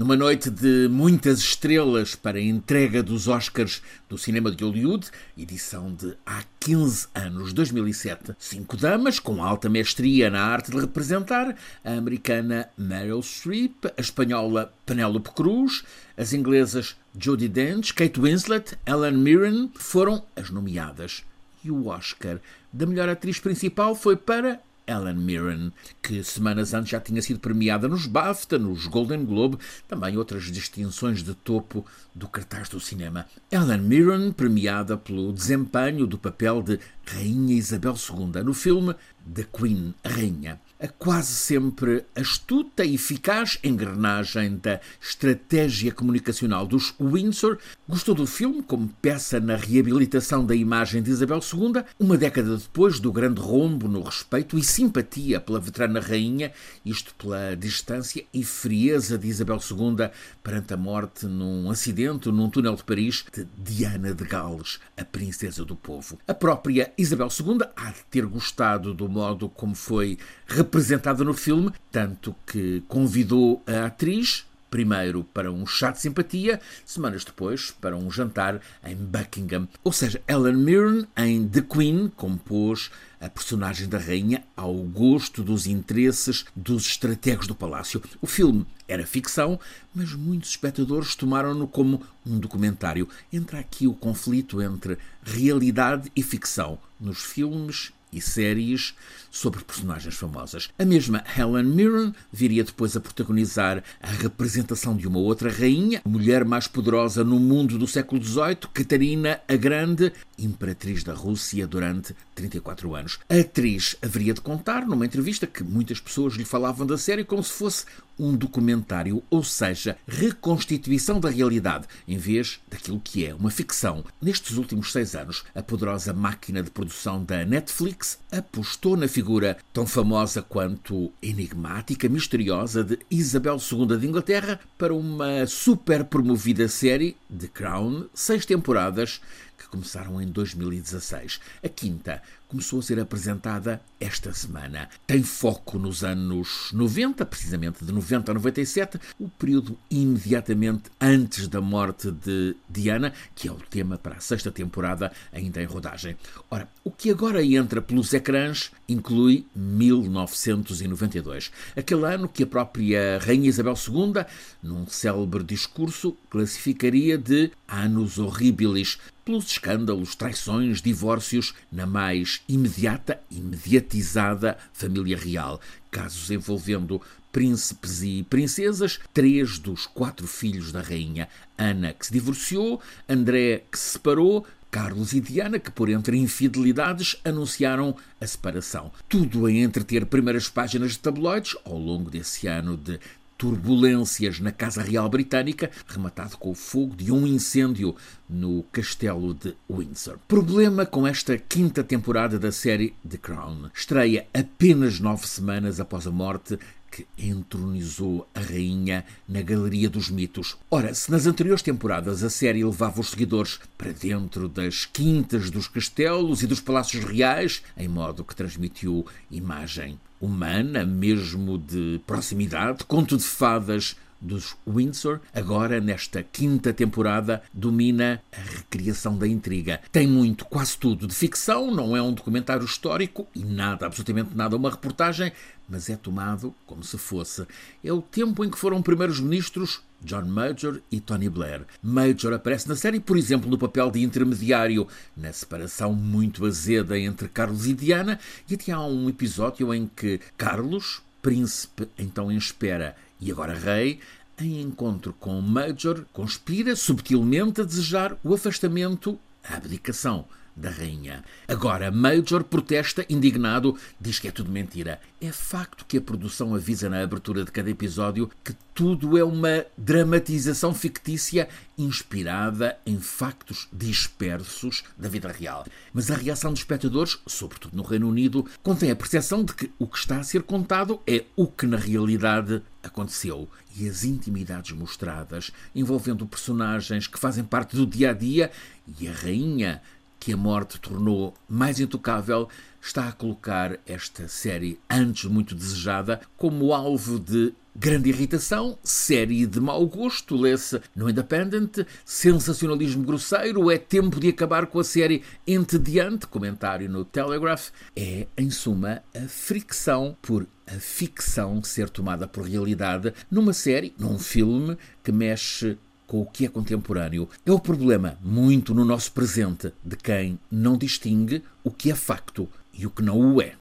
Numa noite de muitas estrelas para a entrega dos Oscars do cinema de Hollywood, edição de há 15 anos, 2007, cinco damas com alta mestria na arte de representar, a americana Meryl Streep, a espanhola Penélope Cruz, as inglesas Judi Dench, Kate Winslet, Ellen Mirren foram as nomeadas. E o Oscar da melhor atriz principal foi para Ellen Mirren, que semanas antes já tinha sido premiada nos BAFTA, nos Golden Globe, também outras distinções de topo do cartaz do cinema. Ellen Mirren, premiada pelo desempenho do papel de Rainha Isabel II no filme The Queen, a Rainha a quase sempre astuta e eficaz engrenagem da estratégia comunicacional dos Windsor, gostou do filme como peça na reabilitação da imagem de Isabel II, uma década depois do grande rombo no respeito e simpatia pela veterana rainha, isto pela distância e frieza de Isabel II perante a morte num acidente num túnel de Paris de Diana de Gales, a princesa do povo. A própria Isabel II há de ter gostado do modo como foi representada no filme, tanto que convidou a atriz, primeiro para um chá de simpatia, semanas depois para um jantar em Buckingham. Ou seja, Ellen Mirren, em The Queen, compôs a personagem da rainha ao gosto dos interesses dos estrategos do palácio. O filme era ficção, mas muitos espectadores tomaram-no como um documentário. Entra aqui o conflito entre realidade e ficção nos filmes e séries sobre personagens famosas. A mesma Helen Mirren viria depois a protagonizar a representação de uma outra rainha, a mulher mais poderosa no mundo do século XVIII, Catarina a Grande, imperatriz da Rússia durante 34 anos. A atriz haveria de contar, numa entrevista, que muitas pessoas lhe falavam da série como se fosse um documentário, ou seja, reconstituição da realidade, em vez daquilo que é uma ficção. Nestes últimos seis anos, a poderosa máquina de produção da Netflix apostou na figura tão famosa quanto enigmática, misteriosa de Isabel II de Inglaterra para uma super promovida série, The Crown, seis temporadas, que começaram em 2016. A quinta começou a ser apresentada esta semana. Tem foco nos anos 90, precisamente de 90 a 97, o período imediatamente antes da morte de Diana, que é o tema para a sexta temporada, ainda em rodagem. Ora, o que agora entra pelos ecrãs inclui 1992, aquele ano que a própria Rainha Isabel II, num célebre discurso, classificaria de Anos Horribilis, pelos escândalos, traições, divórcios na mais imediata, imediatizada família real. Casos envolvendo príncipes e princesas, três dos quatro filhos da rainha. Ana, que se divorciou, André, que se separou, Carlos e Diana, que por entre infidelidades anunciaram a separação. Tudo a entreter primeiras páginas de tabloides ao longo desse ano de turbulências na Casa Real Britânica, rematado com o fogo de um incêndio no castelo de Windsor. Problema com esta quinta temporada da série The Crown. Estreia apenas nove semanas após a morte que entronizou a rainha na Galeria dos Mitos. Ora, se nas anteriores temporadas a série levava os seguidores para dentro das quintas dos castelos e dos palácios reais, em modo que transmitiu imagem humana, mesmo de proximidade, conto de fadas dos Windsor, agora nesta quinta temporada, domina a recriação da intriga. Tem muito, quase tudo, de ficção, não é um documentário histórico e nada, absolutamente nada, uma reportagem, mas é tomado como se fosse. É o tempo em que foram primeiros ministros John Major e Tony Blair. Major aparece na série, por exemplo, no papel de intermediário na separação muito azeda entre Carlos e Diana, e até há um episódio em que Carlos, príncipe então em espera e agora rei, em encontro com Major, conspira subtilmente a desejar o afastamento, a abdicação da rainha. Agora, Major protesta, indignado, diz que é tudo mentira. É facto que a produção avisa na abertura de cada episódio que tudo é uma dramatização fictícia inspirada em factos dispersos da vida real. Mas a reação dos espectadores, sobretudo no Reino Unido, contém a percepção de que o que está a ser contado é o que na realidade aconteceu. E as intimidades mostradas, envolvendo personagens que fazem parte do dia a dia e a rainha que a morte tornou mais intocável, está a colocar esta série, antes muito desejada, como alvo de grande irritação, série de mau gosto, lê-se no Independent, sensacionalismo grosseiro, é tempo de acabar com a série entediante, comentário no Telegraph, é, em suma, a fricção por a ficção ser tomada por realidade numa série, num filme que mexe com o que é contemporâneo. É o problema, muito no nosso presente, de quem não distingue o que é facto e o que não o é.